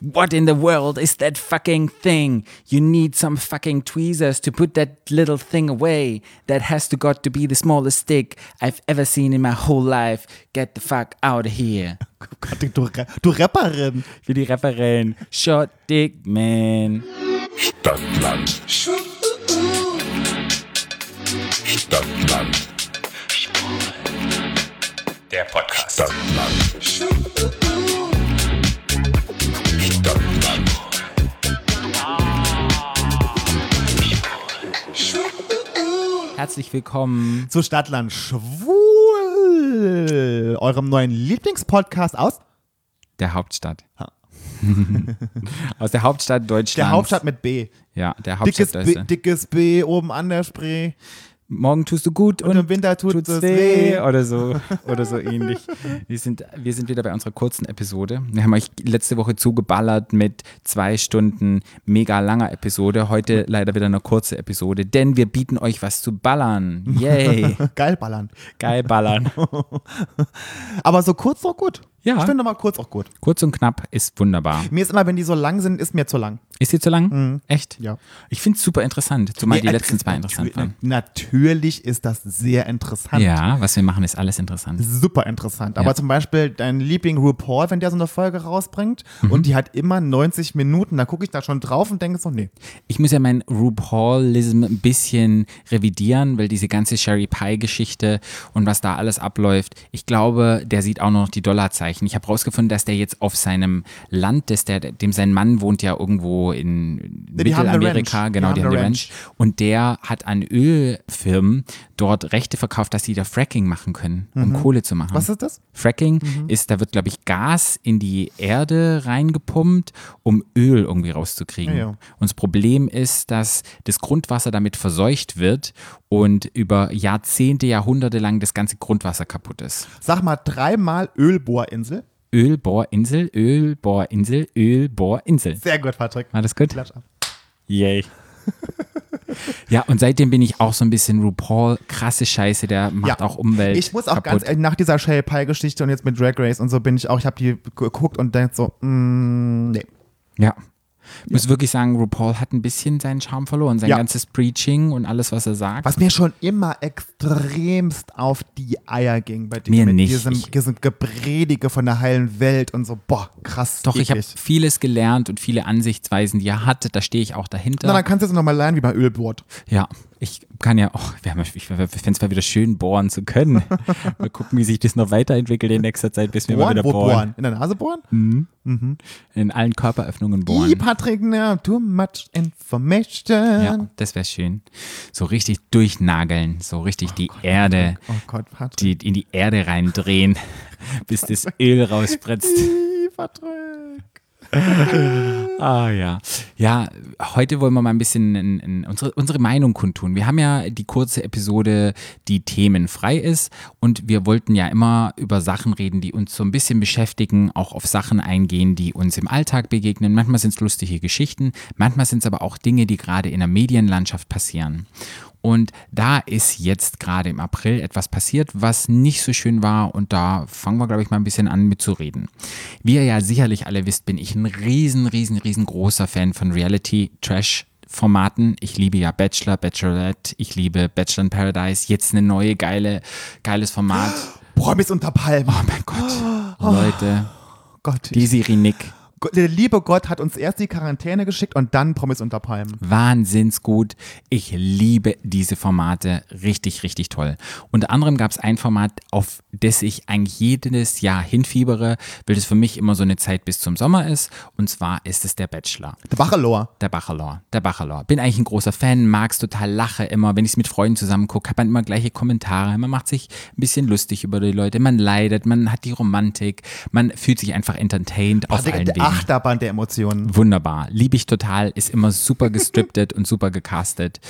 What in the world is that fucking thing? You need some fucking tweezers to put that little thing away. That has to got to be the smallest stick I've ever seen in my whole life. Get the fuck out of here. Gott, du, du Rapperin. Für die Referin. Shot Dick Man. Stadtland. Stadtland. Der Podcast. Stadtland. Stadtland. Herzlich willkommen. Zu Stadtland Schwul. Eurem neuen Lieblingspodcast aus Der Hauptstadt. Aus der Hauptstadt Deutschlands. der Hauptstadt mit B. Ja, der Dickes Hauptstadt. B, dickes B oben an der Spree. Morgen tust du gut Und und, im Winter tut tut's es weh weh. oder so oder so ähnlich. Wir sind, wir sind wieder bei unserer kurzen Episode. Wir haben euch letzte Woche zugeballert mit zwei Stunden mega langer Episode. Heute leider wieder eine kurze Episode, denn wir bieten euch was zu ballern. Yay! Geil ballern. Geil ballern. Aber so kurz auch gut. Ja. Ich finde mal kurz auch gut. Kurz und knapp ist wunderbar. Mir ist immer, wenn die so lang sind, ist mir zu lang. Ist dir zu lang? Echt? Ja. Ich finde es super interessant, zumal die Nee, äh, letzten zwei interessant waren. Natürlich ist das sehr interessant. Ja, was wir machen, ist alles interessant. Super interessant. Aber Ja. zum Beispiel dein Liebling RuPaul, wenn der so eine Folge rausbringt Mhm. und die hat immer 90 Minuten, da gucke ich da schon drauf und denke so, nee. Ich muss ja mein RuPaulism ein bisschen revidieren, weil diese ganze Sherry Pie-Geschichte und was da alles abläuft, ich glaube, der sieht auch noch die Dollarzeichen. Ich habe rausgefunden, dass der jetzt auf seinem Land, dass der, dem sein Mann wohnt ja irgendwo in die Mittelamerika, genau, Die die haben eine Ranch. Und der hat an Ölfirmen dort Rechte verkauft, dass sie da Fracking machen können, um Kohle zu machen. Mhm. Was ist das? Fracking ist, da wird, glaube ich, Gas in die Erde reingepumpt, um Öl irgendwie rauszukriegen. Ja, ja. Und das Problem ist, dass das Grundwasser damit verseucht wird und über Jahrzehnte, Jahrhunderte lang das ganze Grundwasser kaputt ist. Sag mal dreimal Ölbohrinsel. Ölbohrinsel, Ölbohrinsel, Ölbohrinsel. Sehr gut, Patrick. War das gut? Klatsch ab. Yay. ja, und seitdem bin ich auch so ein bisschen RuPaul, krasse Scheiße, der macht Ja. auch Umwelt. Ich muss auch kaputt. ganz ehrlich, nach dieser Sherry Pie Geschichte und jetzt mit Drag Race und so bin ich auch, ich habe die geguckt und denke so, mm, nee. Ja. Ich muss wirklich sagen, RuPaul hat ein bisschen seinen Charme verloren. Sein Ja. ganzes Preaching und alles, was er sagt. Was mir schon immer extremst auf die Eier ging bei dem Mir mit nicht. diesem, Ich- diesem Gepredige von der heilen Welt und so, boah, krass. Doch, ich habe eklig. vieles gelernt und viele Ansichtsweisen, die er hatte. Da stehe ich auch dahinter. Na, dann kannst du jetzt nochmal lernen wie bei Ölbohrt. ja, ich kann ja, oh, wir haben- ich fände es mal wieder schön, bohren zu können. mal gucken, wie sich das noch weiterentwickelt in nächster Zeit, bis wir mal wieder Wo bohren. bohren? In der Nase bohren? In allen Körperöffnungen bohren. Patrick, na, too much information. Ja, das wäre schön. So richtig durchnageln, so richtig die Erde, Oh Gott, Patrick. die, in die Erde reindrehen, bis das Öl rausspritzt. Ih, Patrick. Ah ja. Ja, heute wollen wir mal ein bisschen in, in unsere, unsere Meinung kundtun. Wir haben ja die kurze Episode, die themenfrei ist und wir wollten ja immer über Sachen reden, die uns so ein bisschen beschäftigen, auch auf Sachen eingehen, die uns im Alltag begegnen. Manchmal sind es lustige Geschichten, manchmal sind es aber auch Dinge, die gerade in der Medienlandschaft passieren. Und da ist jetzt gerade im April etwas passiert, was nicht so schön war. Und da fangen wir, glaube ich, mal ein bisschen an mitzureden. Wie ihr ja sicherlich alle wisst, bin ich ein riesen, riesen, riesengroßer Fan von Reality-Trash-Formaten. Ich liebe ja Bachelor, Bachelorette, ich liebe Bachelor in Paradise. Jetzt eine neue, geile, geiles Format. Promis unter Palmen. Oh mein Gott. Leute, Gott, die Siri Nick. Gott, der liebe Gott hat uns erst die Quarantäne geschickt und dann Promis unter Palmen. Wahnsinns gut. Ich liebe diese Formate. Richtig, richtig toll. Unter anderem gab es ein Format, auf das ich eigentlich jedes Jahr hinfiebere, weil das für mich immer so eine Zeit bis zum Sommer ist. Und zwar ist es der Bachelor. Der Bachelor. Der Bachelor, der Bachelor. Bin eigentlich ein großer Fan, mag's total, lache immer. Wenn ich es mit Freunden zusammen gucke, hat man immer gleiche Kommentare. Man macht sich ein bisschen lustig über die Leute. Man leidet, man hat die Romantik. Man fühlt sich einfach entertained auf allen Wegen. Achterbahn der Emotionen. Wunderbar. Liebe ich total. Ist immer super gestriptet und super gecastet.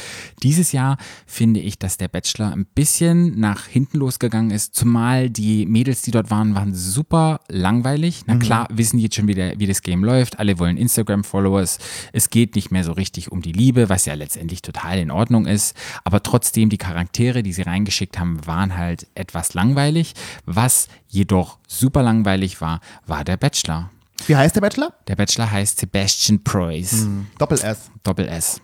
Dieses Jahr finde ich, dass der Bachelor ein bisschen nach hinten losgegangen ist. Zumal die Mädels, die dort waren, waren super langweilig. Na klar, wissen die jetzt schon, wie, der, wie das Game läuft. Alle wollen Instagram-Followers. Es geht nicht mehr so richtig um die Liebe, was ja letztendlich total in Ordnung ist. Aber trotzdem, die Charaktere, die sie reingeschickt haben, waren halt etwas langweilig. Was jedoch super langweilig war, war der Bachelor. Wie heißt der Bachelor? Der Bachelor heißt Sebastian Preuß. Doppel S. Doppel S.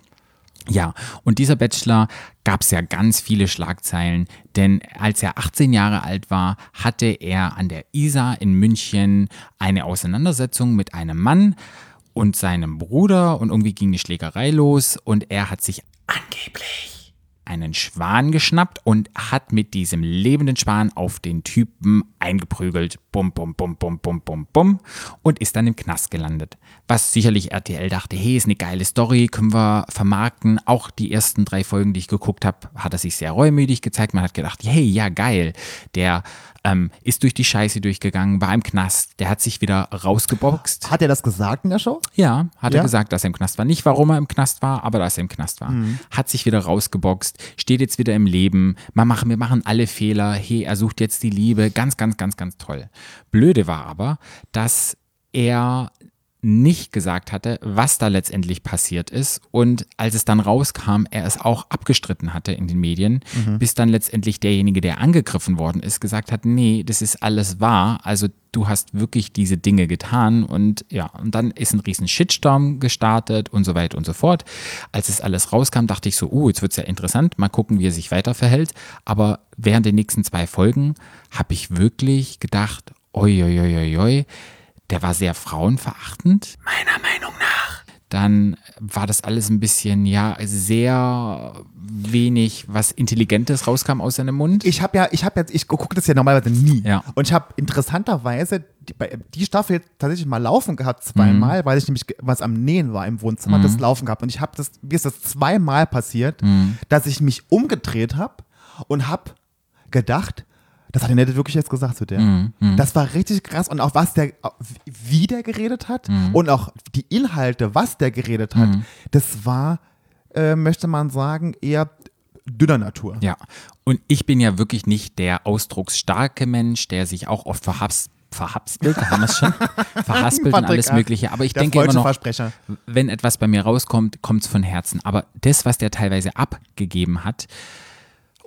Ja, und dieser Bachelor gab es ja ganz viele Schlagzeilen, denn als er 18 Jahre alt war, hatte er an der Isar in München eine Auseinandersetzung mit einem Mann und seinem Bruder und irgendwie ging die Schlägerei los und er hat sich angeblich einen Schwan geschnappt und hat mit diesem lebenden Schwan auf den Typen eingeprügelt. Bum, bum, bum, bum, bum, bum, bum. Und ist dann im Knast gelandet. Was sicherlich RTL dachte, hey, ist eine geile Story, können wir vermarkten. Auch die ersten drei Folgen, die ich geguckt habe, hat er sich sehr reumütig gezeigt. Man hat gedacht, hey, ja, geil. Der ähm, ist durch die Scheiße durchgegangen, war im Knast, der hat sich wieder rausgeboxt. Hat er das gesagt in der Show? Ja, hat Ja? er gesagt, dass er im Knast war. Nicht, warum er im Knast war, aber dass er im Knast war. Mhm. Hat sich wieder rausgeboxt, steht jetzt wieder im Leben. Man machen, wir machen alle Fehler. Hey, er sucht jetzt die Liebe. Ganz, ganz, ganz, ganz toll. Blöde war aber, dass er nicht gesagt hatte, was da letztendlich passiert ist. Und als es dann rauskam, er es auch abgestritten hatte in den Medien, bis dann letztendlich derjenige, der angegriffen worden ist, gesagt hat, nee, das ist alles wahr. Also du hast wirklich diese Dinge getan. Und ja, und dann ist ein riesen Shitstorm gestartet und so weiter und so fort. Als es alles rauskam, dachte ich so, uh, jetzt wird es ja interessant, mal gucken, wie er sich weiter verhält. Aber während der nächsten zwei Folgen habe ich wirklich gedacht, oi, oi, oi, oi, oi, der war sehr frauenverachtend, meiner Meinung nach. Dann war das alles ein bisschen, ja, sehr wenig, was Intelligentes rauskam aus seinem Mund. Ich habe ja, ich habe jetzt, ich gucke das ja normalerweise nie. Ja. Und ich habe interessanterweise die, die Staffel tatsächlich mal laufen gehabt, zweimal, weil ich nämlich was am Nähen war im Wohnzimmer, das laufen gehabt. Und ich habe das, mir ist das zweimal passiert, dass ich mich umgedreht habe und habe gedacht, das hat der Nette wirklich jetzt gesagt zu der. Das war richtig krass und auch was der, wie der geredet hat und auch die Inhalte, was der geredet hat, das war, äh, möchte man sagen, eher dünner Natur. Ja, und ich bin ja wirklich nicht der ausdrucksstarke Mensch, der sich auch oft verhaspelt, verhaspelt, haben wir es schon, verhaspelt und alles. Mögliche. Aber ich Der denke immer noch, wenn etwas bei mir rauskommt, kommt es von Herzen. Aber das, was der teilweise abgegeben hat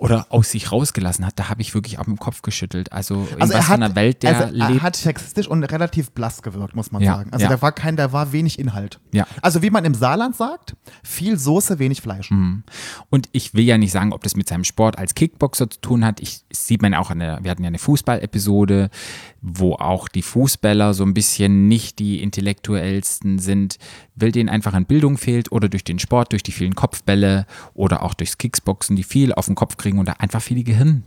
oder aus sich rausgelassen hat, da habe ich wirklich auch mit dem Kopf geschüttelt. Also in Also was er für hat, einer Welt der also er lebt. hat sexistisch und relativ blass gewirkt, muss man Ja, sagen. Also ja. da war kein, da war wenig Inhalt. Ja. Also wie man im Saarland sagt, viel Soße, wenig Fleisch. Mhm. Und ich will ja nicht sagen, ob das mit seinem Sport als Kickboxer zu tun hat. Ich sieht man auch an der, wir hatten ja eine Fußball-Episode, wo auch die Fußballer so ein bisschen nicht die intellektuellsten sind, weil denen einfach an Bildung fehlt oder durch den Sport, durch die vielen Kopfbälle oder auch durchs Kickboxen, die viel auf den Kopf kriegen da einfach viele Gehirn.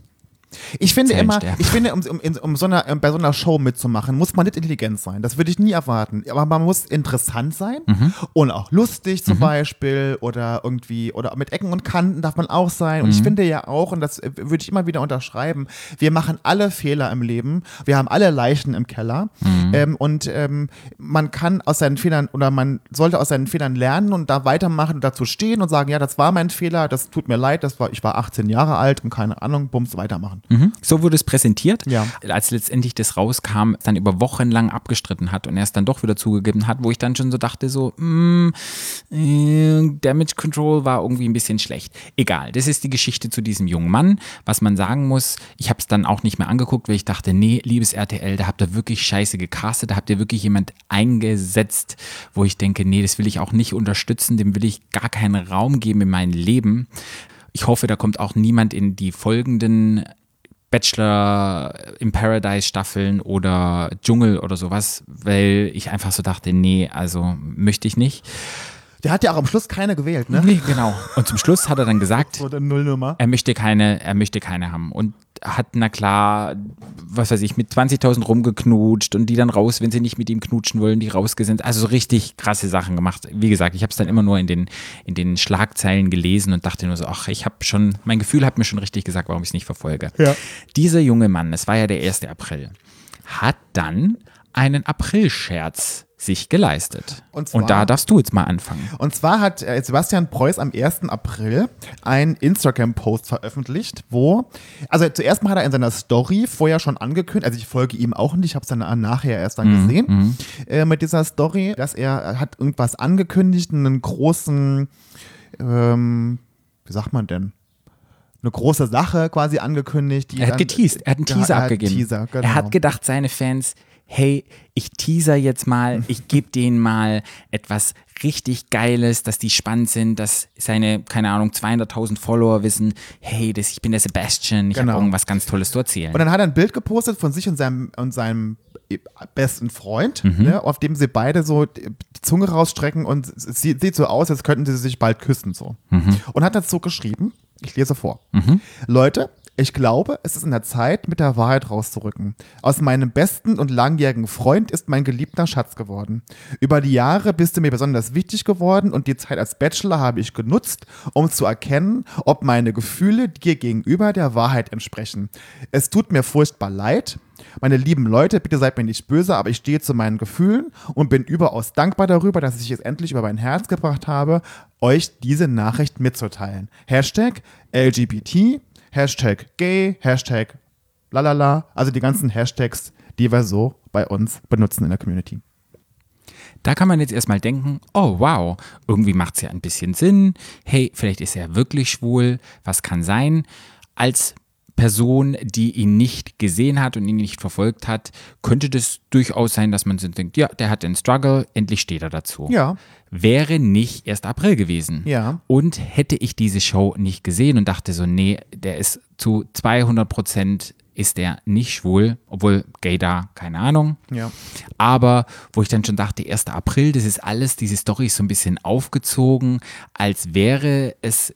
Ich finde Zellen immer, sterben. ich finde, um, um, um so einer, bei so einer Show mitzumachen, muss man nicht intelligent sein. Das würde ich nie erwarten. Aber man muss interessant sein Mhm. und auch lustig zum Beispiel oder irgendwie, oder mit Ecken und Kanten darf man auch sein. Und ich Mhm. finde ja auch, und das würde ich immer wieder unterschreiben, wir machen alle Fehler im Leben. Wir haben alle Leichen im Keller. Mhm. Ähm, und ähm, man kann aus seinen Fehlern oder man sollte aus seinen Fehlern lernen und da weitermachen und dazu stehen und sagen, ja, das war mein Fehler, das tut mir leid, das war, ich war 18 Jahre alt und keine Ahnung, bums, weitermachen. Mhm. So wurde es präsentiert. Ja. Als letztendlich das rauskam, dann über Wochen lang abgestritten hat und er es dann doch wieder zugegeben hat, wo ich dann schon so dachte, so, mm, äh, Damage Control war irgendwie ein bisschen schlecht. Egal, das ist die Geschichte zu diesem jungen Mann. Was man sagen muss, ich habe es dann auch nicht mehr angeguckt, weil ich dachte, nee, liebes RTL, da habt ihr wirklich scheiße gecastet, da habt ihr wirklich jemand eingesetzt, wo ich denke, nee, das will ich auch nicht unterstützen, dem will ich gar keinen Raum geben in mein Leben. Ich hoffe, da kommt auch niemand in die folgenden Bachelor im Paradise Staffeln oder Dschungel oder sowas, weil ich einfach so dachte, nee, also möchte ich nicht. Der hat ja auch am Schluss keine gewählt, ne? Nee, genau. Und zum Schluss hat er dann gesagt, So er möchte keine, er möchte keine haben und hat na klar, was weiß ich, mit 20.000 rumgeknutscht und die dann raus, wenn sie nicht mit ihm knutschen wollen, die rausgesinnt. Also so richtig krasse Sachen gemacht. Wie gesagt, ich habe es dann immer nur in den, in den Schlagzeilen gelesen und dachte nur so, ach, ich habe schon, mein Gefühl hat mir schon richtig gesagt, warum ich es nicht verfolge. Ja. Dieser junge Mann, es war ja der 1. April, hat dann einen April-Scherz sich geleistet. Und zwar- da darfst du jetzt mal anfangen. Und zwar hat äh, Sebastian Preuß am 1. April einen Instagram-Post veröffentlicht, wo, also zuerst mal hat er in seiner Story vorher schon angekündigt, also ich folge ihm auch nicht, ich habe es dann nachher erst dann gesehen, äh, mit dieser Story, dass er er hat irgendwas angekündigt, einen großen, ähm, wie sagt man denn? Eine große Sache quasi angekündigt. Die Er hat geteased, er hat einen Ja, Teaser er hat abgegeben. Teaser, genau. Er hat gedacht, seine Fans hey, ich teaser jetzt mal, ich gebe denen mal etwas richtig Geiles, dass die spannend sind, dass seine, keine Ahnung, 200.000 Follower wissen, hey, das, ich bin der Sebastian, ich Genau. habe irgendwas ganz Tolles zu erzählen. Und dann hat er ein Bild gepostet von sich und seinem, und seinem besten Freund, Mhm. ne, auf dem sie beide so die Zunge rausstrecken und es sieht, so aus, als könnten sie sich bald küssen so. Mhm. Und hat dazu geschrieben, ich lese vor. Leute, ich glaube, es ist in der Zeit, mit der Wahrheit rauszurücken. Aus meinem besten und langjährigen Freund ist mein geliebter Schatz geworden. Über die Jahre bist du mir besonders wichtig geworden und die Zeit als Bachelor habe ich genutzt, um zu erkennen, ob meine Gefühle dir gegenüber der Wahrheit entsprechen. Es tut mir furchtbar leid. Meine lieben Leute, bitte seid mir nicht böse, aber ich stehe zu meinen Gefühlen und bin überaus dankbar darüber, dass ich es endlich über mein Herz gebracht habe, euch diese Nachricht mitzuteilen. Hashtag LGBT, Hashtag gay, Hashtag lalala, also die ganzen Hashtags, die wir so bei uns benutzen in der Community. Da kann man jetzt erstmal denken, oh wow, irgendwie macht es ja ein bisschen Sinn. Hey, vielleicht ist er wirklich schwul. Was kann sein? Als Person, die ihn nicht gesehen hat und ihn nicht verfolgt hat, könnte das durchaus sein, dass man so denkt, ja, der hat den Struggle, endlich steht er dazu. Ja. Wäre nicht erst April gewesen. Ja. Und hätte ich diese Show nicht gesehen und dachte so, nee, der ist zu 200 Prozent ist der nicht schwul, obwohl gay da, keine Ahnung. Ja. Aber wo ich dann schon dachte, 1. April, das ist alles, diese Story ist so ein bisschen aufgezogen, als wäre es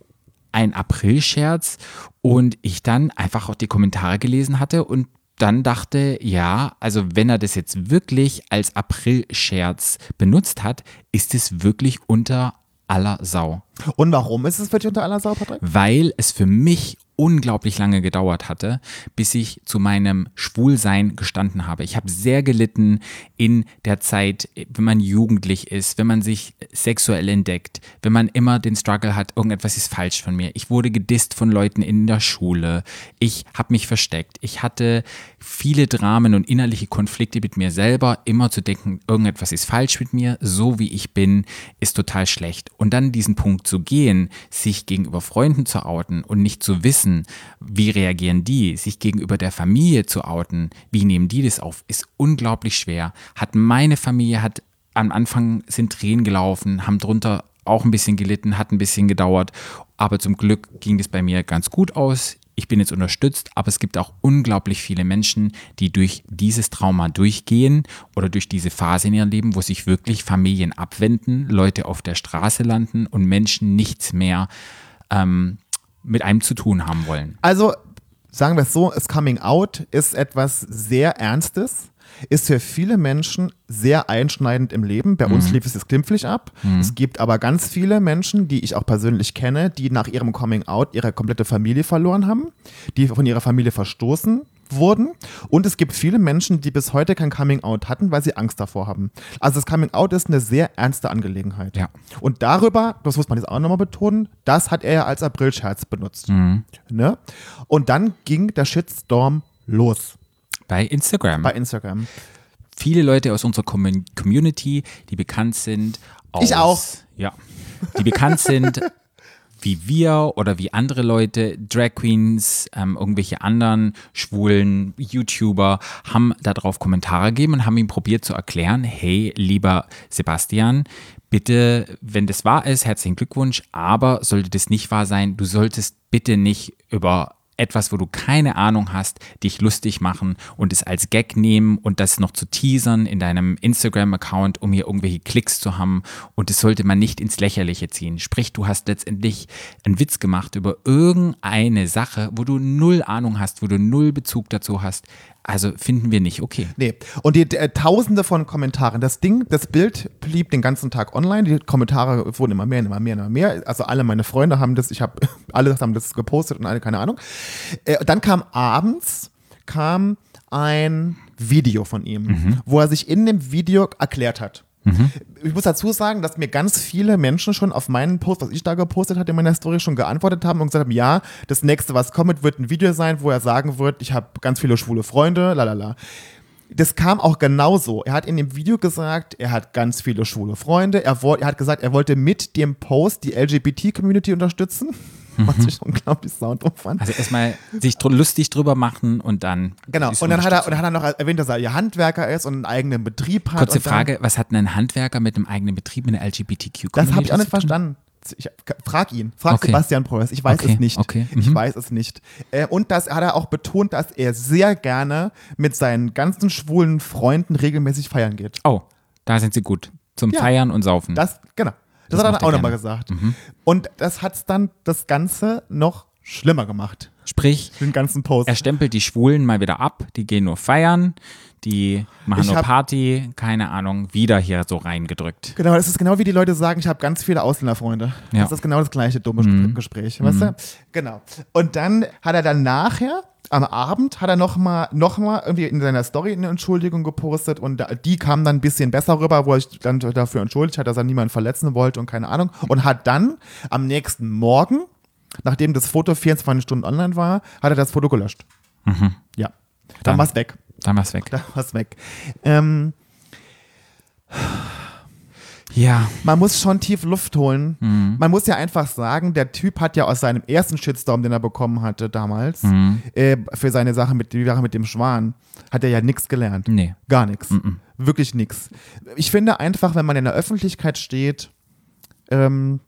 ein April-Scherz und ich dann einfach auch die Kommentare gelesen hatte und dann dachte, ja, also wenn er das jetzt wirklich als April-Scherz benutzt hat, ist es wirklich unter aller Sau. Und warum ist es wirklich unter aller Sau, Patrick? Weil es für mich unglaublich lange gedauert hatte, bis ich zu meinem Schwulsein gestanden habe. Ich habe sehr gelitten in der Zeit, wenn man jugendlich ist, wenn man sich sexuell entdeckt, wenn man immer den Struggle hat, irgendetwas ist falsch von mir. Ich wurde gedisst von Leuten in der Schule. Ich habe mich versteckt. Ich hatte viele Dramen und innerliche Konflikte mit mir selber, immer zu denken, irgendetwas ist falsch mit mir, so wie ich bin, ist total schlecht. Und dann diesen Punkt zu gehen, sich gegenüber Freunden zu outen und nicht zu wissen, wie reagieren die, sich gegenüber der Familie zu outen, wie nehmen die das auf, ist unglaublich schwer. Hat meine Familie, hat am Anfang sind Tränen gelaufen, haben drunter auch ein bisschen gelitten, hat ein bisschen gedauert, aber zum Glück ging das bei mir ganz gut aus. Ich bin jetzt unterstützt, aber es gibt auch unglaublich viele Menschen, die durch dieses Trauma durchgehen oder durch diese Phase in ihrem Leben, wo sich wirklich Familien abwenden, Leute auf der Straße landen und Menschen nichts mehr ähm, mit einem zu tun haben wollen. Also, sagen wir es so, das Coming Out ist etwas sehr Ernstes, ist für viele Menschen sehr einschneidend im Leben. Bei uns lief es jetzt glimpflich ab. Es gibt aber ganz viele Menschen, die ich auch persönlich kenne, die nach ihrem Coming Out ihre komplette Familie verloren haben, die von ihrer Familie verstoßen wurden. Und es gibt viele Menschen, die bis heute kein Coming Out hatten, weil sie Angst davor haben. Also das Coming Out ist eine sehr ernste Angelegenheit. Ja. Und darüber, das muss man jetzt auch nochmal betonen, das hat er ja als Aprilscherz benutzt. Ne? Und dann ging der Shitstorm los Bei Instagram. bei Instagram. viele Leute aus unserer Commun- Community, die bekannt sind. Aus, Ich auch. Ja. Die bekannt sind wie wir oder wie andere Leute, Drag Queens, ähm, irgendwelche anderen schwulen YouTuber, haben darauf Kommentare gegeben und haben ihm probiert zu erklären, hey, lieber Sebastian, bitte, wenn das wahr ist, herzlichen Glückwunsch, aber sollte das nicht wahr sein, du solltest bitte nicht über etwas, wo du keine Ahnung hast, dich lustig machen und es als Gag nehmen und das noch zu teasern in deinem Instagram-Account, um hier irgendwelche Klicks zu haben. Und das sollte man nicht ins Lächerliche ziehen. Sprich, du hast letztendlich einen Witz gemacht über irgendeine Sache, wo du null Ahnung hast, wo du null Bezug dazu hast. Also finden wir nicht okay. Nee. Und die äh, Tausende von Kommentaren. Das Ding, das Bild blieb den ganzen Tag online. Die Kommentare wurden immer mehr, immer mehr, immer mehr. Also alle meine Freunde haben das, ich habe, alle haben das gepostet und alle, keine Ahnung. Äh, dann kam abends, kam ein Video von ihm, wo er sich in dem Video erklärt hat. Ich muss dazu sagen, dass mir ganz viele Menschen schon auf meinen Post, was ich da gepostet hatte in meiner Story, schon geantwortet haben und gesagt haben, ja, das nächste, was kommt, wird ein Video sein, wo er sagen wird, ich habe ganz viele schwule Freunde, lalala. Das kam auch genauso. Er hat in dem Video gesagt, er hat ganz viele schwule Freunde. Er, er hat gesagt, er wollte mit dem Post die LGBT-Community unterstützen. Was ich unglaublich saudumm fand. Also erstmal sich dr lustig drüber machen und dann. Genau, und dann hat, er, und dann hat er noch erwähnt, dass er ihr Handwerker ist und einen eigenen Betrieb hat. Kurze Frage, was hat denn ein Handwerker mit einem eigenen Betrieb in der LGBTQ Das habe ich auch nicht verstanden. Ich, frag ihn, frag Okay. Sebastian Preuß. Ich weiß Okay, es nicht. okay, Ich mhm. weiß es nicht. Äh, und das hat er auch betont, dass er sehr gerne mit seinen ganzen schwulen Freunden regelmäßig feiern geht. Oh, da sind sie gut. Zum Ja. Feiern und Saufen. Das, genau. Das, Das hat er dann auch nochmal gesagt. Und das hat es dann das Ganze noch schlimmer gemacht. Sprich, Den ganzen Post. er stempelt die Schwulen mal wieder ab, die gehen nur feiern, die machen Ich nur hab- Party, keine Ahnung, wieder hier so reingedrückt. Genau, das ist genau wie die Leute sagen, ich habe ganz viele Ausländerfreunde. Ja. Das ist genau das gleiche dumme Mhm. Gespräch, weißt du? Genau. Und dann hat er dann nachher, am Abend, hat er nochmal noch mal irgendwie in seiner Story eine Entschuldigung gepostet und die kam dann ein bisschen besser rüber, wo er sich dann dafür entschuldigt hat, dass er niemanden verletzen wollte und keine Ahnung. Und hat dann am nächsten Morgen, nachdem das Foto 24 Stunden online war, hat er das Foto gelöscht. Ja. Dann Dann- war es weg. Dann war's weg. Dann war es weg. Ähm, Ja, man muss schon tief Luft holen. Mhm. Man muss ja einfach sagen, der Typ hat ja aus seinem ersten Shitstorm, den er bekommen hatte damals, Mhm. äh, für seine Sache mit, die Sache mit dem Schwan, hat er ja nichts gelernt. Nee. Gar nichts. Wirklich nichts. Ich finde einfach, wenn man in der Öffentlichkeit steht, ähm,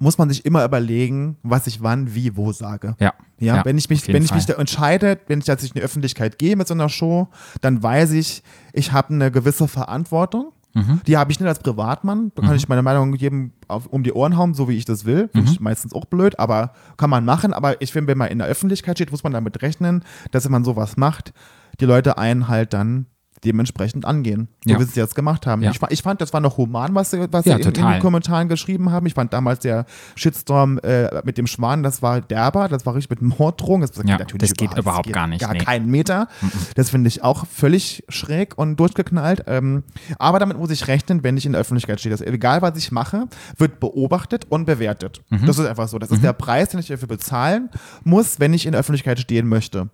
muss man sich immer überlegen, was ich wann, wie, wo sage. ja. Ja, wenn ich mich, wenn ich Fall. mich da entscheide, wenn ich jetzt in die Öffentlichkeit gehe mit so einer Show, dann weiß ich, ich habe eine gewisse Verantwortung. Mhm. Die habe ich nicht als Privatmann. Da kann ich meine Meinung jedem auf, um die Ohren hauen, so wie ich das will. Finde Mhm. ich meistens auch blöd, aber kann man machen. Aber ich finde, wenn man in der Öffentlichkeit steht, muss man damit rechnen, dass wenn man sowas macht, die Leute einen halt dann dementsprechend angehen, so Ja. wie sie es jetzt gemacht haben. Ja. Ich, ich fand, das war noch human, was sie, was Ja, sie in, in den Kommentaren geschrieben haben. Ich fand damals der Shitstorm äh, mit dem Schwan, das war derber, das war richtig mit Morddrohung. Das, Ja, natürlich das geht überhaupt gar nicht, Gar nee. keinen Meter. Das finde ich auch völlig schräg und durchgeknallt. Ähm, aber damit muss ich rechnen, wenn ich in der Öffentlichkeit stehe. Das, egal, was ich mache, wird beobachtet und bewertet. Mhm. Das ist einfach so. Das ist der Preis, den ich dafür bezahlen muss, wenn ich in der Öffentlichkeit stehen möchte.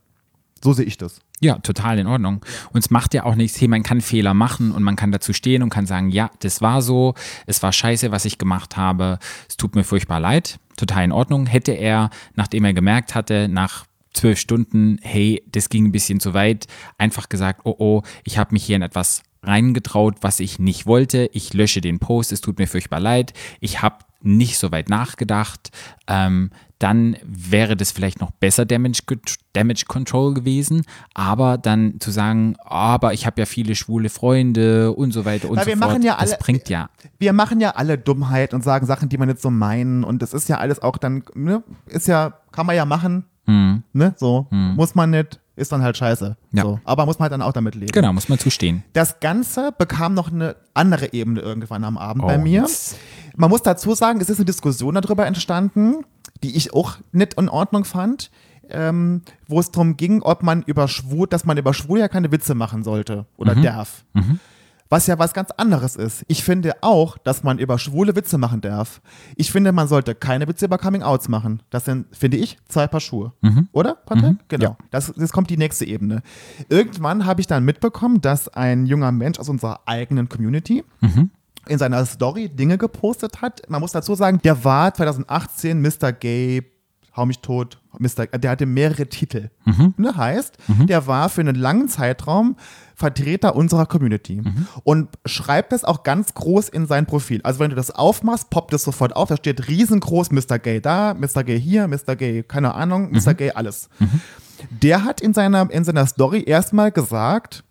So sehe ich das. Ja, total in Ordnung. Und es macht ja auch nichts, hey, man kann Fehler machen und man kann dazu stehen und kann sagen, ja, das war so, es war scheiße, was ich gemacht habe, es tut mir furchtbar leid, total in Ordnung. Hätte er, nachdem er gemerkt hatte, nach zwölf Stunden, hey, das ging ein bisschen zu weit, einfach gesagt, oh oh, ich habe mich hier in etwas reingetraut, was ich nicht wollte, ich lösche den Post, es tut mir furchtbar leid, ich habe nicht so weit nachgedacht, ähm, dann wäre das vielleicht noch besser Damage, Damage Control gewesen. Aber dann zu sagen, aber ich habe ja viele schwule Freunde und so weiter und Weil so wir fort, machen ja das alle- bringt ja. Wir machen ja alle Dummheit und sagen Sachen, die man jetzt so meinen. Und das ist ja alles auch dann, ne, ist ja, kann man ja machen, ne, so. Muss man nicht, ist dann halt scheiße. Ja. So. Aber muss man halt dann auch damit leben. Genau, muss man zustehen. Das Ganze bekam noch eine andere Ebene irgendwann am Abend Oh, bei mir. jetzt. Man muss dazu sagen, es ist eine Diskussion darüber entstanden, die ich auch nicht in Ordnung fand, ähm, wo es darum ging, ob man über Schwul, dass man über Schwul ja keine Witze machen sollte oder Mhm. darf. Was ja was ganz anderes ist. Ich finde auch, dass man über schwule Witze machen darf. Ich finde, man sollte keine Witze über Coming-Outs machen. Das sind, finde ich, zwei Paar Schuhe. Oder, Patrick? Genau. Ja. Das, das kommt die nächste Ebene. Irgendwann habe ich dann mitbekommen, dass ein junger Mensch aus unserer eigenen Community in seiner Story Dinge gepostet hat. Man muss dazu sagen, der war 2018 Mr. Gay, hau mich tot, Mr. Der hatte mehrere Titel. Ne, heißt, der war für einen langen Zeitraum Vertreter unserer Community und schreibt das auch ganz groß in sein Profil. Also wenn du das aufmachst, poppt es sofort auf. Da steht riesengroß Mr. Gay da, Mr. Gay hier, Mr. Gay, keine Ahnung, Mr. Gay alles. Der hat in seiner, in seiner Story erstmal gesagt,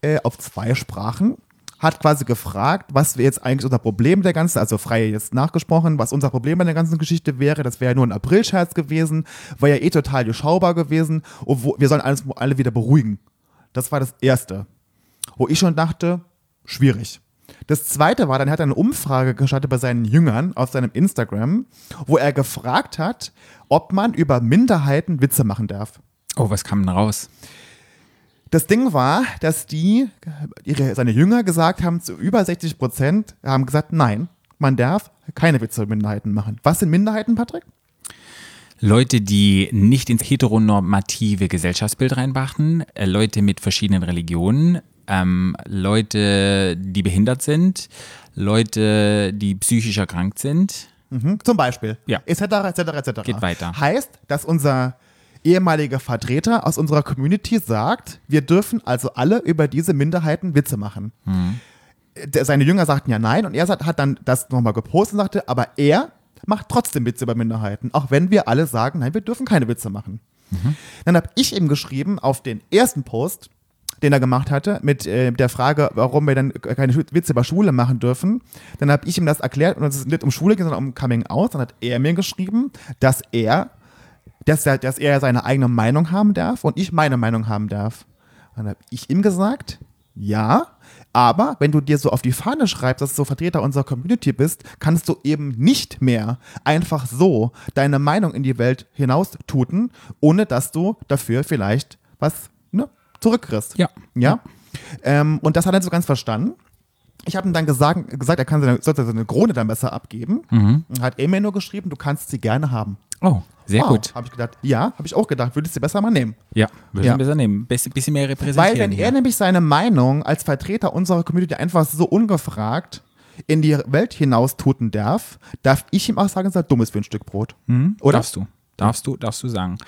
äh, auf zwei Sprachen, hat quasi gefragt, was wäre jetzt eigentlich unser Problem der ganzen, also frei jetzt nachgesprochen, was unser Problem bei der ganzen Geschichte wäre. Das wäre ja nur ein Aprilscherz gewesen, war ja eh total durchschaubar gewesen und wo, wir sollen alles alle wieder beruhigen. Das war das Erste, wo ich schon dachte, schwierig. Das zweite war, dann hat er eine Umfrage gestartet bei seinen Jüngern auf seinem Instagram, wo er gefragt hat, ob man über Minderheiten Witze machen darf. Oh, was kam denn raus? Das Ding war, dass die, ihre, seine Jünger gesagt haben, zu über 60 Prozent haben gesagt, nein, man darf keine Witze über Minderheiten machen. Was sind Minderheiten, Patrick? Leute, die nicht ins heteronormative Gesellschaftsbild reinbrachten, äh, Leute mit verschiedenen Religionen, ähm, Leute, die behindert sind, Leute, die psychisch erkrankt sind. Mhm, zum Beispiel. Ja. Etc., etc., etc. Geht weiter. Heißt, dass unser ehemaliger Vertreter aus unserer Community sagt, wir dürfen also alle über diese Minderheiten Witze machen. Mhm. Der, seine Jünger sagten ja nein und er sagt, hat dann das nochmal gepostet und sagte, aber er macht trotzdem Witze über Minderheiten, auch wenn wir alle sagen, nein, wir dürfen keine Witze machen. Dann habe ich ihm geschrieben auf den ersten Post, den er gemacht hatte, mit äh, der Frage, warum wir dann keine Witze über Schule machen dürfen. Dann habe ich ihm das erklärt und es ist nicht um Schule sondern um Coming Out. Dann hat er mir geschrieben, dass er, dass er, dass er seine eigene Meinung haben darf und ich meine Meinung haben darf. Dann habe ich ihm gesagt, ja, aber wenn du dir so auf die Fahne schreibst, dass du Vertreter unserer Community bist, kannst du eben nicht mehr einfach so deine Meinung in die Welt hinaus tuten, ohne dass du dafür vielleicht was ne, zurückkriegst. Ja. Ja. Ähm, und das hat er so ganz verstanden. Ich habe ihm dann gesagt, gesagt er kann seine, sollte seine Krone dann besser abgeben. Mhm. Hat er mir nur geschrieben, du kannst sie gerne haben. Oh, sehr Wow, gut. Habe ich gedacht, ja, habe ich auch gedacht, würdest du besser mal nehmen. Ja, würde Ja. ich besser nehmen. Bisschen, bisschen mehr repräsentieren. Weil wenn hier. er nämlich seine Meinung als Vertreter unserer Community einfach so ungefragt in die Welt hinaus tuten darf, darf ich ihm auch sagen, dass er dumm ist für ein Stück Brot. Oder? Darfst du. Darfst du, darfst du sagen.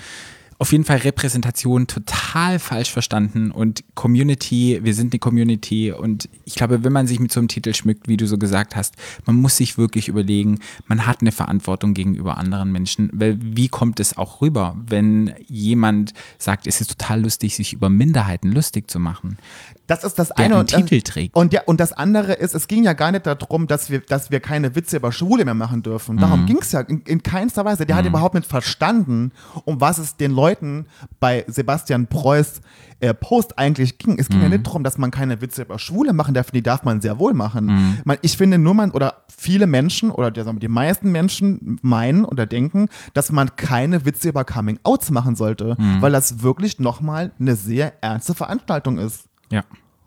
Auf jeden Fall Repräsentation total falsch verstanden und Community, wir sind eine Community und ich glaube, wenn man sich mit so einem Titel schmückt, wie du so gesagt hast, man muss sich wirklich überlegen, man hat eine Verantwortung gegenüber anderen Menschen, weil wie kommt es auch rüber, wenn jemand sagt, es ist total lustig, sich über Minderheiten lustig zu machen? Das ist das eine. und das, Titel trägt. Und, ja, und das andere ist, es ging ja gar nicht darum, dass wir, dass wir keine Witze über Schwule mehr machen dürfen. Darum Mhm. ging es ja in, in keinster Weise. Der hat überhaupt nicht verstanden, um was es den Leuten bei Sebastian Preuß äh, Post eigentlich ging. Es ging Mhm. ja nicht darum, dass man keine Witze über Schwule machen darf. Die darf man sehr wohl machen. Mhm. Man, ich finde nur man, oder viele Menschen, oder die meisten Menschen meinen oder denken, dass man keine Witze über Coming Outs machen sollte, Mhm. weil das wirklich nochmal eine sehr ernste Veranstaltung ist. Ja.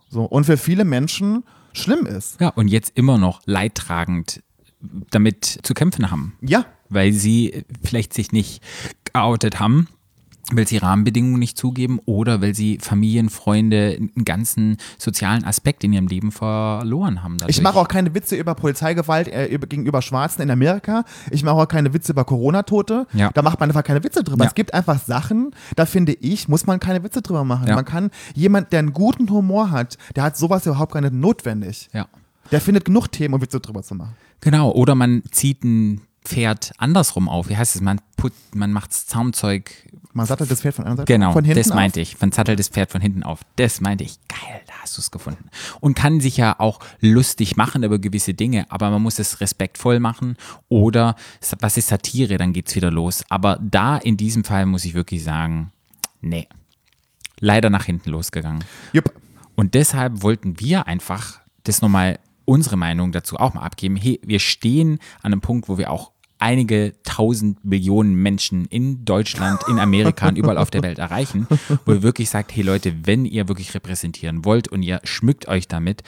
So, und für viele Menschen schlimm ist. Ja, und jetzt immer noch leidtragend damit zu kämpfen haben. Ja, weil sie vielleicht sich nicht geoutet haben, weil sie Rahmenbedingungen nicht zugeben oder weil sie Familien, Freunde, einen ganzen sozialen Aspekt in ihrem Leben verloren haben. Dadurch. ich mache auch keine Witze über Polizeigewalt äh, über, gegenüber Schwarzen in Amerika. Ich mache auch keine Witze über Corona-Tote. Ja. Da macht man einfach keine Witze drüber. Ja. Es gibt einfach Sachen, da finde ich, muss man keine Witze drüber machen. Ja. Man kann, jemand, der einen guten Humor hat, der hat sowas überhaupt gar nicht notwendig. Ja. Der findet genug Themen, um Witze drüber zu machen. Genau, oder man zieht ein Pferd andersrum auf. Wie heißt es? Man, put, man macht Zaumzeug. Man sattelt das Pferd von einer Seite Genau, von hinten das auf. meinte ich. Man sattelt das Pferd von hinten auf. Das meinte ich. Geil, da hast du es gefunden. Und kann sich ja auch lustig machen über gewisse Dinge, aber man muss es respektvoll machen. Oder was ist Satire? Dann geht's wieder los. Aber da in diesem Fall muss ich wirklich sagen, nee. Leider nach hinten losgegangen. Jupp. Und deshalb wollten wir einfach das nochmal unsere Meinung dazu auch mal abgeben. Hey, wir stehen an einem Punkt, wo wir auch einige tausend Millionen Menschen in Deutschland, in Amerika und überall auf der Welt erreichen, wo ihr wirklich sagt, hey Leute, wenn ihr wirklich repräsentieren wollt und ihr schmückt euch damit,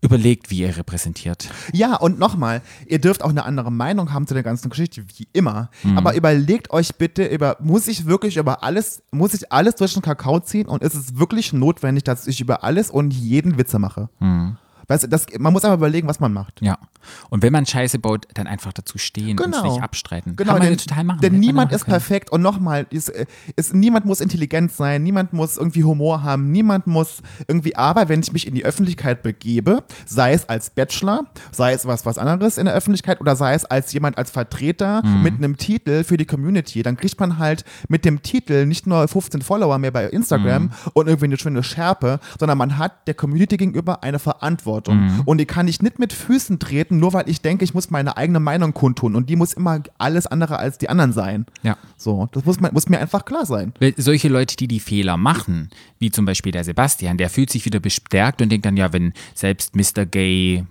überlegt, wie ihr repräsentiert. Ja, und nochmal, ihr dürft auch eine andere Meinung haben zu der ganzen Geschichte, wie immer. Mhm. Aber überlegt euch bitte über, muss ich wirklich über alles, muss ich alles durch den Kakao ziehen und ist es wirklich notwendig, dass ich über alles und jeden Witze mache? Weißt du, das, man muss aber überlegen, was man macht. Ja. Und wenn man Scheiße baut, dann einfach dazu stehen und Genau. es nicht abstreiten. Genau, Kann man denn, total machen. denn Hätte niemand machen ist können. perfekt und nochmal, ist, äh, ist, niemand muss intelligent sein, niemand muss irgendwie Humor haben, niemand muss irgendwie, aber wenn ich mich in die Öffentlichkeit begebe, sei es als Bachelor, sei es was, was anderes in der Öffentlichkeit oder sei es als jemand als Vertreter Mhm. mit einem Titel für die Community, dann kriegt man halt mit dem Titel nicht nur 15 Follower mehr bei Instagram Mhm. und irgendwie eine schöne Schärpe, sondern man hat der Community gegenüber eine Verantwortung Mhm. und die kann ich nicht mit Füßen treten, nur weil ich denke, ich muss meine eigene Meinung kundtun und die muss immer alles andere als die anderen sein. Ja. So, das muss, man, muss mir einfach klar sein. Solche Leute, die die Fehler machen, wie zum Beispiel der Sebastian, der fühlt sich wieder bestärkt und denkt dann, ja, wenn selbst Mr. Gay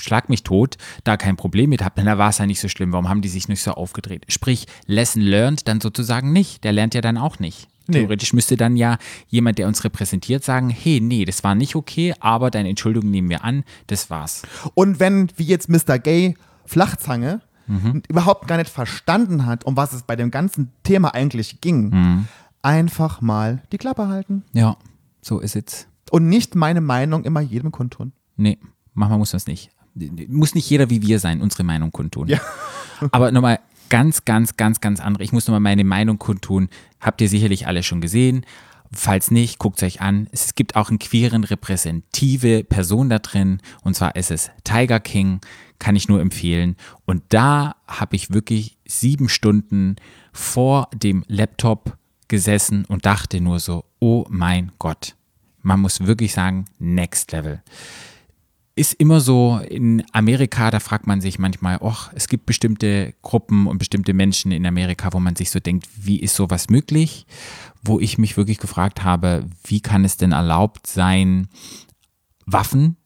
schlag mich tot, da kein Problem mit habt, dann war es ja nicht so schlimm. Warum haben die sich nicht so aufgedreht? Sprich, Lesson learned dann sozusagen nicht. Der lernt ja dann auch nicht. Nee. Theoretisch müsste dann ja jemand, der uns repräsentiert, sagen, hey, nee, das war nicht okay, aber deine Entschuldigung nehmen wir an, das war's. Und wenn, wie jetzt Mr. Gay Flachzange Mhm. überhaupt gar nicht verstanden hat, um was es bei dem ganzen Thema eigentlich ging, Mhm. einfach mal die Klappe halten Ja, so ist es. und nicht meine Meinung immer jedem kundtun. Nee, manchmal muss man es nicht. Muss nicht jeder wie wir sein, unsere Meinung kundtun. Ja. Aber nochmal ganz, ganz, ganz, ganz andere. Ich muss nochmal meine Meinung kundtun. Habt ihr sicherlich alle schon gesehen. Falls nicht, guckt es euch an. Es gibt auch einen queeren repräsentative Person da drin. Und zwar ist es Tiger King. Kann ich nur empfehlen. Und da habe ich wirklich sieben Stunden vor dem Laptop gesessen und dachte nur so, oh mein Gott. Man muss wirklich sagen, next level ist immer so in Amerika, da fragt man sich manchmal, ach, es gibt bestimmte Gruppen und bestimmte Menschen in Amerika, wo man sich so denkt, wie ist sowas möglich? Wo ich mich wirklich gefragt habe, wie kann es denn erlaubt sein, Waffen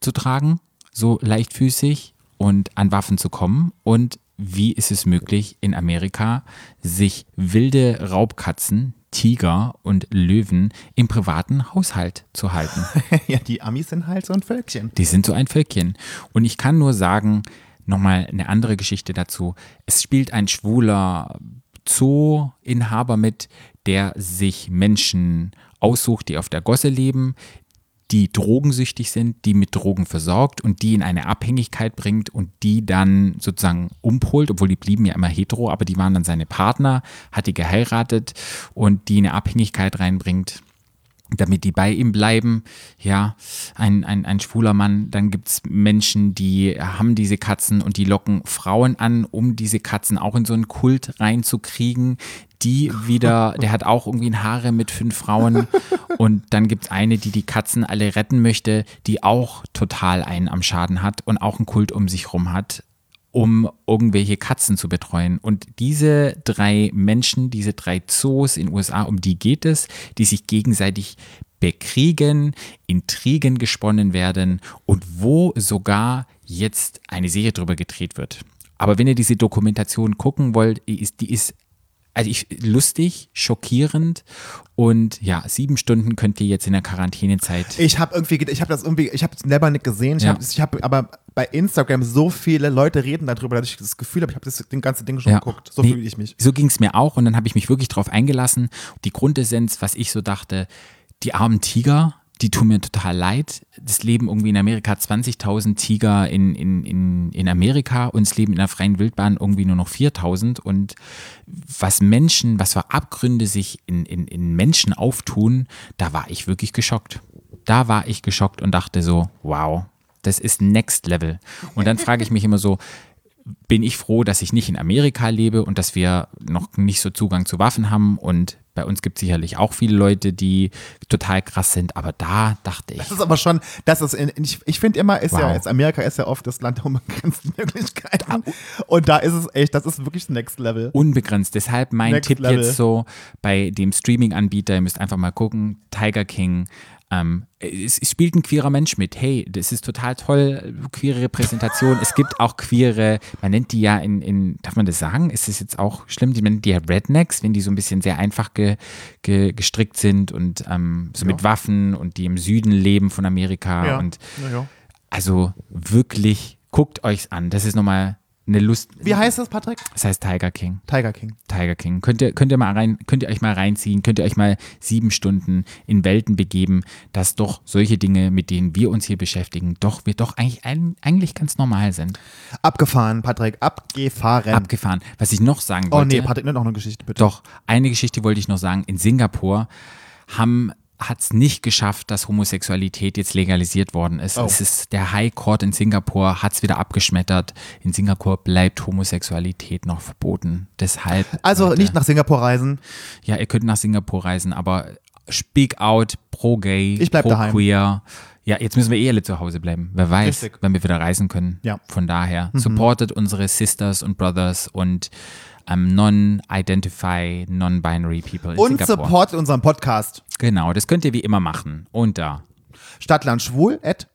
zu tragen, so leichtfüßig und an Waffen zu kommen und wie ist es möglich, in Amerika sich wilde Raubkatzen, Tiger und Löwen im privaten Haushalt zu halten. ja, die Amis sind halt so ein Völkchen. Die sind so ein Völkchen. Und ich kann nur sagen, nochmal eine andere Geschichte dazu. Es spielt ein schwuler Zoo-Inhaber mit, der sich Menschen aussucht, die auf der Gosse leben, die drogensüchtig sind, die mit Drogen versorgt und die in eine Abhängigkeit bringt und die dann sozusagen umpolt, obwohl die blieben ja immer hetero, aber die waren dann seine Partner, hat die geheiratet und die in eine Abhängigkeit reinbringt damit die bei ihm bleiben. Ja, ein, ein, ein schwuler Mann. Dann gibt es Menschen, die haben diese Katzen und die locken Frauen an, um diese Katzen auch in so einen Kult reinzukriegen die wieder, der hat auch irgendwie ein Haare mit fünf Frauen. Und dann gibt es eine, die die Katzen alle retten möchte, die auch total einen am Schaden hat und auch einen Kult um sich rum hat, um irgendwelche Katzen zu betreuen. Und diese drei Menschen, diese drei Zoos in den USA, um die geht es, die sich gegenseitig bekriegen, Intrigen gesponnen werden und wo sogar jetzt eine Serie drüber gedreht wird. Aber wenn ihr diese Dokumentation gucken wollt, die ist, also ich, lustig, schockierend und ja, sieben Stunden könnt ihr jetzt in der Quarantänezeit. Ich habe irgendwie, ich habe das irgendwie, ich habe es selber nicht gesehen. Ich Ja. habe hab aber bei Instagram so viele Leute reden darüber, dass ich das Gefühl habe, ich habe das den ganze Ding schon Ja. geguckt. So Nee, fühle ich mich. So ging es mir auch und dann habe ich mich wirklich drauf eingelassen. Die Grundessenz, was ich so dachte, die armen Tiger, die tun mir total leid. Das leben irgendwie in Amerika 20.000 Tiger in, in, in, in Amerika und es leben in der freien Wildbahn irgendwie nur noch 4.000. Und was Menschen, was für Abgründe sich in, in, in Menschen auftun, da war ich wirklich geschockt. Da war ich geschockt und dachte so, wow, das ist Next Level. Und dann frage ich mich immer so, bin ich froh, dass ich nicht in Amerika lebe und dass wir noch nicht so Zugang zu Waffen haben. Und bei uns gibt es sicherlich auch viele Leute, die total krass sind. Aber da dachte ich, Das ist aber schon, das ist, in, ich, ich finde immer, ist ja, Wow. jetzt Amerika ist ja oft das Land der unbegrenzten Möglichkeiten. Und da ist es echt, das ist wirklich Next Level. unbegrenzt. Deshalb mein Next Tipp Level. jetzt so bei dem Streaming-Anbieter, ihr müsst einfach mal gucken, Tiger King. Ähm, es, es spielt ein queerer Mensch mit. Hey, das ist total toll, queere Repräsentation. es gibt auch queere, man nennt die ja in, in darf man das sagen? Ist es jetzt auch schlimm? Die nennt die ja Rednecks, wenn die so ein bisschen sehr einfach ge, ge, gestrickt sind und ähm, so mit Waffen und die im Süden leben von Amerika. Und ja. also wirklich, guckt euch's an. Das ist nochmal eine Lust. Wie heißt das, Patrick? Das heißt Tiger King. Tiger King. Tiger King. Könnt ihr, könnt ihr mal rein, könnt ihr euch mal reinziehen, könnt ihr euch mal sieben Stunden in Welten begeben, dass doch solche Dinge, mit denen wir uns hier beschäftigen, doch wir doch eigentlich, eigentlich ganz normal sind. Abgefahren, Patrick, abgefahren. Abgefahren. Was ich noch sagen oh wollte. nee, Patrick, noch eine Geschichte, bitte. Doch, eine Geschichte wollte ich noch sagen. In Singapur haben hat es nicht geschafft, dass Homosexualität jetzt legalisiert worden ist. Oh. Es ist der High Court in Singapur hat es wieder abgeschmettert. In Singapur bleibt Homosexualität noch verboten. Deshalb Also Leute, nicht nach Singapur reisen. ja, ihr könnt nach Singapur reisen, aber speak out pro gay, Ich bleib pro daheim. queer. Ja, jetzt müssen wir eh alle zu Hause bleiben. Wer weiß, Richtig. wenn wir wieder reisen können. Ja. Mhm. Von daher, supportet unsere Sisters und Brothers und ähm, non-identify, non-binary people in Und Singapur. supportet unseren Podcast. Genau, das könnt ihr wie immer machen. Unter Stadtland Schwul. At.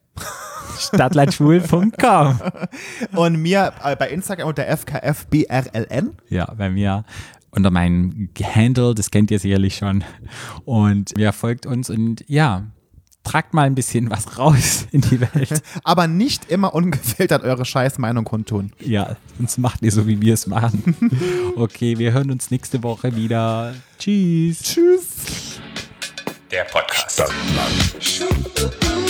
stadtlandschwul.com. Und mir äh, bei Instagram unter FKFBRLN. Ja, bei mir unter meinem Handle, das kennt ihr sicherlich schon. Und ja, folgt uns und ja, tragt mal ein bisschen was raus in die Welt. Aber nicht immer ungefiltert eure scheiß Meinung kundtun. Ja, sonst macht ihr so, wie wir es machen. Okay, wir hören uns nächste Woche wieder. Tschüss. Tschüss. Der Podcast. Stadtland.